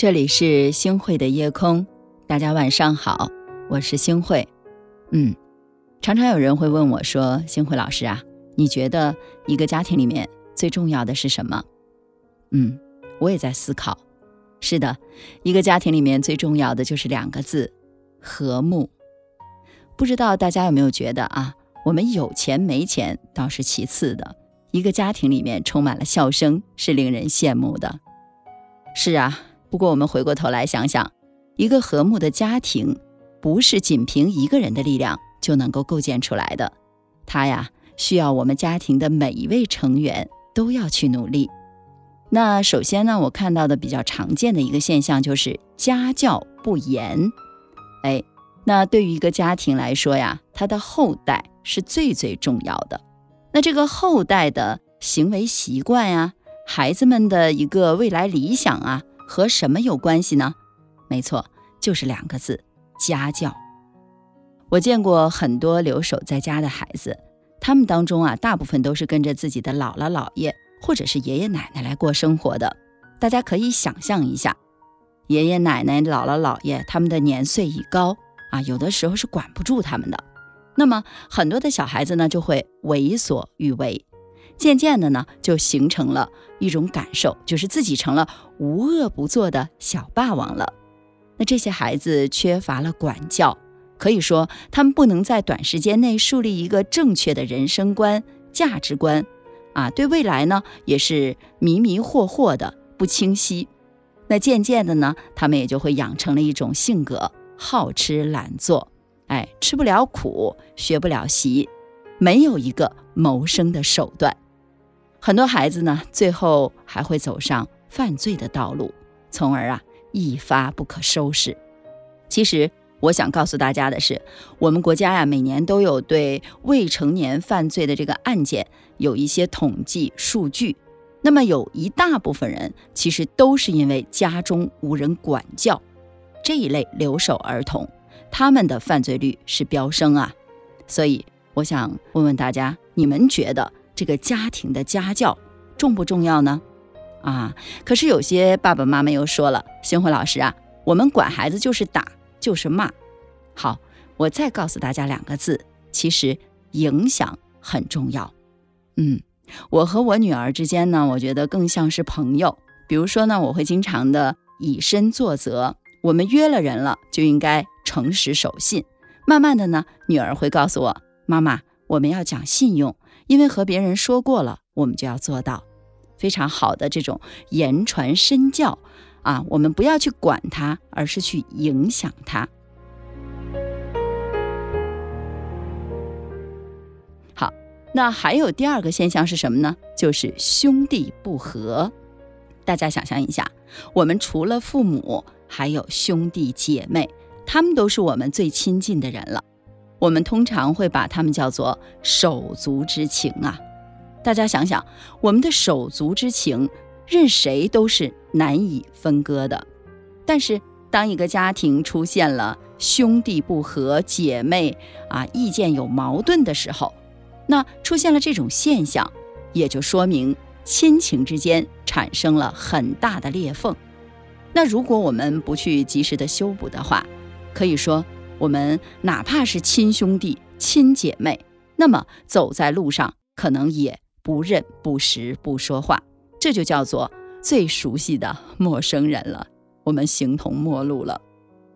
这里是星慧的夜空，大家晚上好，我是星慧。嗯，常常有人会问我说：“星慧老师啊，你觉得一个家庭里面最重要的是什么？”嗯，我也在思考。是的，一个家庭里面最重要的就是两个字：和睦。不知道大家有没有觉得啊，我们有钱没钱倒是其次的，一个家庭里面充满了笑声是令人羡慕的。是啊。不过，我们回过头来想想，一个和睦的家庭，不是仅凭一个人的力量就能够构建出来的。它呀，需要我们家庭的每一位成员都要去努力。那首先呢，我看到的比较常见的一个现象就是家教不严。哎，那对于一个家庭来说呀，他的后代是最最重要的。那这个后代的行为习惯呀，孩子们的一个未来理想啊。和什么有关系呢？没错，就是两个字：家教。我见过很多留守在家的孩子，他们当中啊，大部分都是跟着自己的姥姥姥爷或者是爷爷奶奶来过生活的。大家可以想象一下，爷爷奶奶、姥姥姥爷他们的年岁已高啊，有的时候是管不住他们的。那么很多的小孩子呢，就会为所欲为。渐渐的呢，就形成了一种感受，就是自己成了无恶不作的小霸王了。那这些孩子缺乏了管教，可以说他们不能在短时间内树立一个正确的人生观、价值观，啊，对未来呢也是迷迷惑惑的，不清晰。那渐渐的呢，他们也就会养成了一种性格，好吃懒做，哎，吃不了苦，学不了习，没有一个谋生的手段。很多孩子呢，最后还会走上犯罪的道路，从而啊一发不可收拾。其实我想告诉大家的是，我们国家呀，每年都有对未成年犯罪的这个案件有一些统计数据。那么有一大部分人其实都是因为家中无人管教，这一类留守儿童，他们的犯罪率是飙升啊。所以我想问问大家，你们觉得？这个家庭的家教重不重要呢？啊，可是有些爸爸妈妈又说了，星辉老师啊，我们管孩子就是打，就是骂。好，我再告诉大家两个字，其实影响很重要。嗯，我和我女儿之间呢，我觉得更像是朋友。比如说呢，我会经常的以身作则，我们约了人了，就应该诚实守信。慢慢的呢，女儿会告诉我，妈妈，我们要讲信用。因为和别人说过了，我们就要做到，非常好的这种言传身教啊！我们不要去管他，而是去影响他。好，那还有第二个现象是什么呢？就是兄弟不和。大家想象一下，我们除了父母，还有兄弟姐妹，他们都是我们最亲近的人了。我们通常会把他们叫做手足之情啊，大家想想，我们的手足之情，任谁都是难以分割的。但是，当一个家庭出现了兄弟不和、姐妹啊意见有矛盾的时候，那出现了这种现象，也就说明亲情之间产生了很大的裂缝。那如果我们不去及时的修补的话，可以说。我们哪怕是亲兄弟、亲姐妹，那么走在路上可能也不认、不识、不说话，这就叫做最熟悉的陌生人了。我们形同陌路了。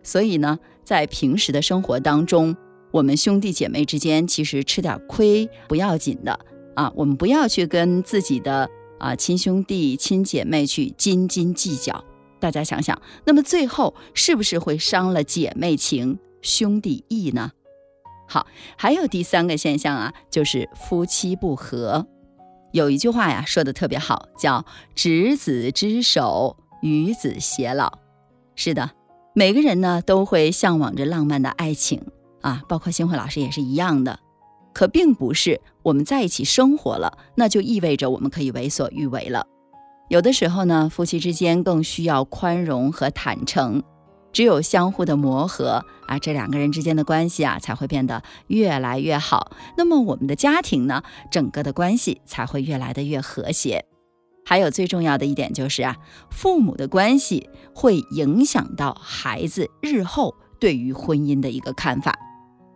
所以呢，在平时的生活当中，我们兄弟姐妹之间其实吃点亏不要紧的啊。我们不要去跟自己的啊亲兄弟、亲姐妹去斤斤计较。大家想想，那么最后是不是会伤了姐妹情？兄弟义呢？好，还有第三个现象啊，就是夫妻不和。有一句话呀，说的特别好，叫“执子之手，与子偕老”。是的，每个人呢都会向往着浪漫的爱情啊，包括新慧老师也是一样的。可并不是我们在一起生活了，那就意味着我们可以为所欲为了。有的时候呢，夫妻之间更需要宽容和坦诚。只有相互的磨合啊，这两个人之间的关系啊，才会变得越来越好。那么我们的家庭呢，整个的关系才会越来的越和谐。还有最重要的一点就是啊，父母的关系会影响到孩子日后对于婚姻的一个看法。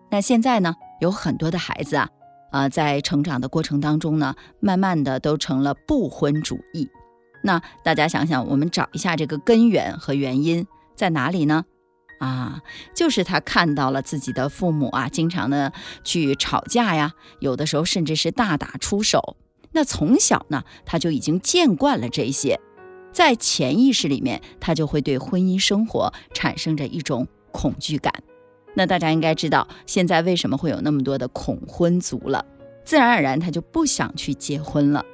那现在呢，有很多的孩子啊，呃，在成长的过程当中呢，慢慢的都成了不婚主义。那大家想想，我们找一下这个根源和原因在哪里呢？啊，就是他看到了自己的父母啊，经常的去吵架呀，有的时候甚至是大打出手。那从小呢，他就已经见惯了这些，在潜意识里面，他就会对婚姻生活产生着一种恐惧感。那大家应该知道，现在为什么会有那么多的恐婚族了？自然而然，他就不想去结婚了。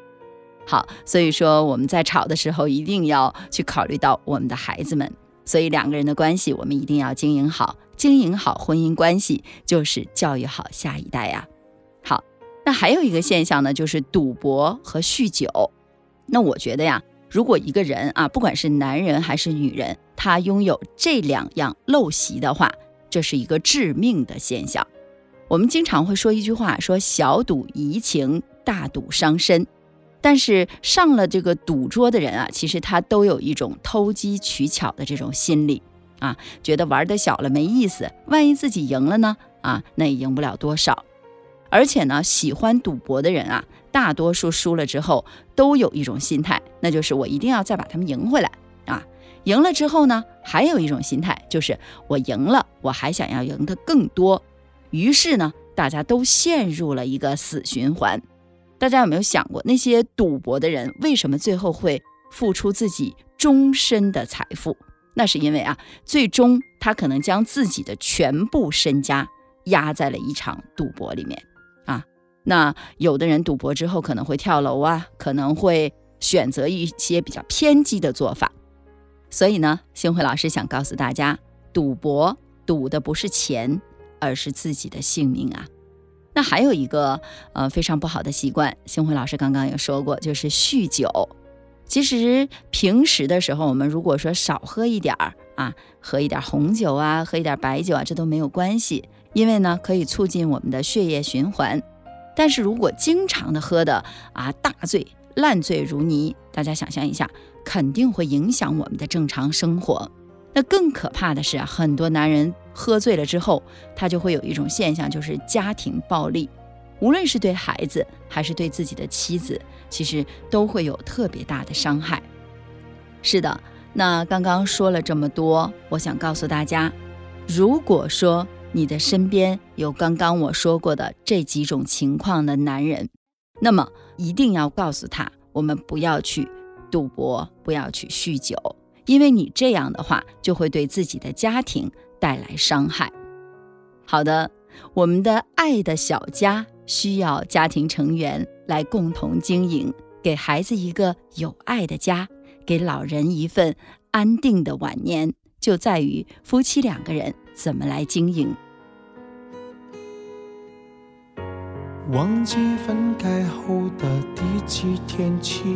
好，所以说我们在吵的时候，一定要去考虑到我们的孩子们。所以两个人的关系，我们一定要经营好，经营好婚姻关系，就是教育好下一代呀。好，那还有一个现象呢，就是赌博和酗酒。那我觉得呀，如果一个人啊，不管是男人还是女人，他拥有这两样陋习的话，这是一个致命的现象。我们经常会说一句话，说小赌怡情，大赌伤身。但是上了这个赌桌的人啊，其实他都有一种偷机取巧的这种心理啊，觉得玩的小了没意思，万一自己赢了呢？啊，那也赢不了多少。而且呢，喜欢赌博的人啊，大多数输了之后都有一种心态，那就是我一定要再把他们赢回来啊。赢了之后呢，还有一种心态就是我赢了，我还想要赢得更多。于是呢，大家都陷入了一个死循环。大家有没有想过，那些赌博的人为什么最后会付出自己终身的财富？那是因为啊，最终他可能将自己的全部身家压在了一场赌博里面啊。那有的人赌博之后可能会跳楼啊，可能会选择一些比较偏激的做法。所以呢，星辉老师想告诉大家，赌博赌的不是钱，而是自己的性命啊。那还有一个呃非常不好的习惯，星辉老师刚刚也说过，就是酗酒。其实平时的时候，我们如果说少喝一点儿啊，喝一点红酒啊，喝一点白酒啊，这都没有关系，因为呢可以促进我们的血液循环。但是如果经常的喝的啊大醉烂醉如泥，大家想象一下，肯定会影响我们的正常生活。那更可怕的是，很多男人喝醉了之后，他就会有一种现象，就是家庭暴力，无论是对孩子还是对自己的妻子，其实都会有特别大的伤害。是的，那刚刚说了这么多，我想告诉大家，如果说你的身边有刚刚我说过的这几种情况的男人，那么一定要告诉他，我们不要去赌博，不要去酗酒。因为你这样的话，就会对自己的家庭带来伤害。好的，我们的爱的小家需要家庭成员来共同经营，给孩子一个有爱的家，给老人一份安定的晚年，就在于夫妻两个人怎么来经营。忘记分开后的第几天起。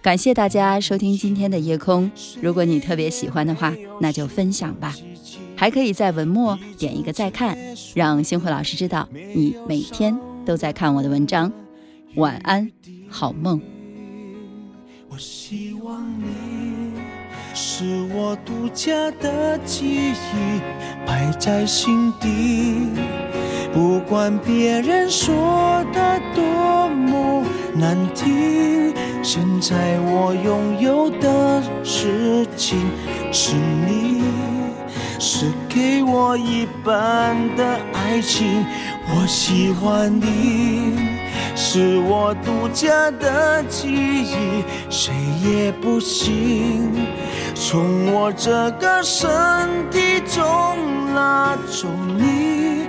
感谢大家收听今天的夜空。如果你特别喜欢的话，那就分享吧。还可以在文末点一个再看，让星辉老师知道你每天都在看我的文章。晚安，好梦。我希望你是我独家的记忆，摆在心底。不管别人说的难听，现在我拥有的事情是你，是给我一半的爱情。我喜欢你，是我独家的记忆，谁也不行从我这个身体中拉走你。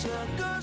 这个。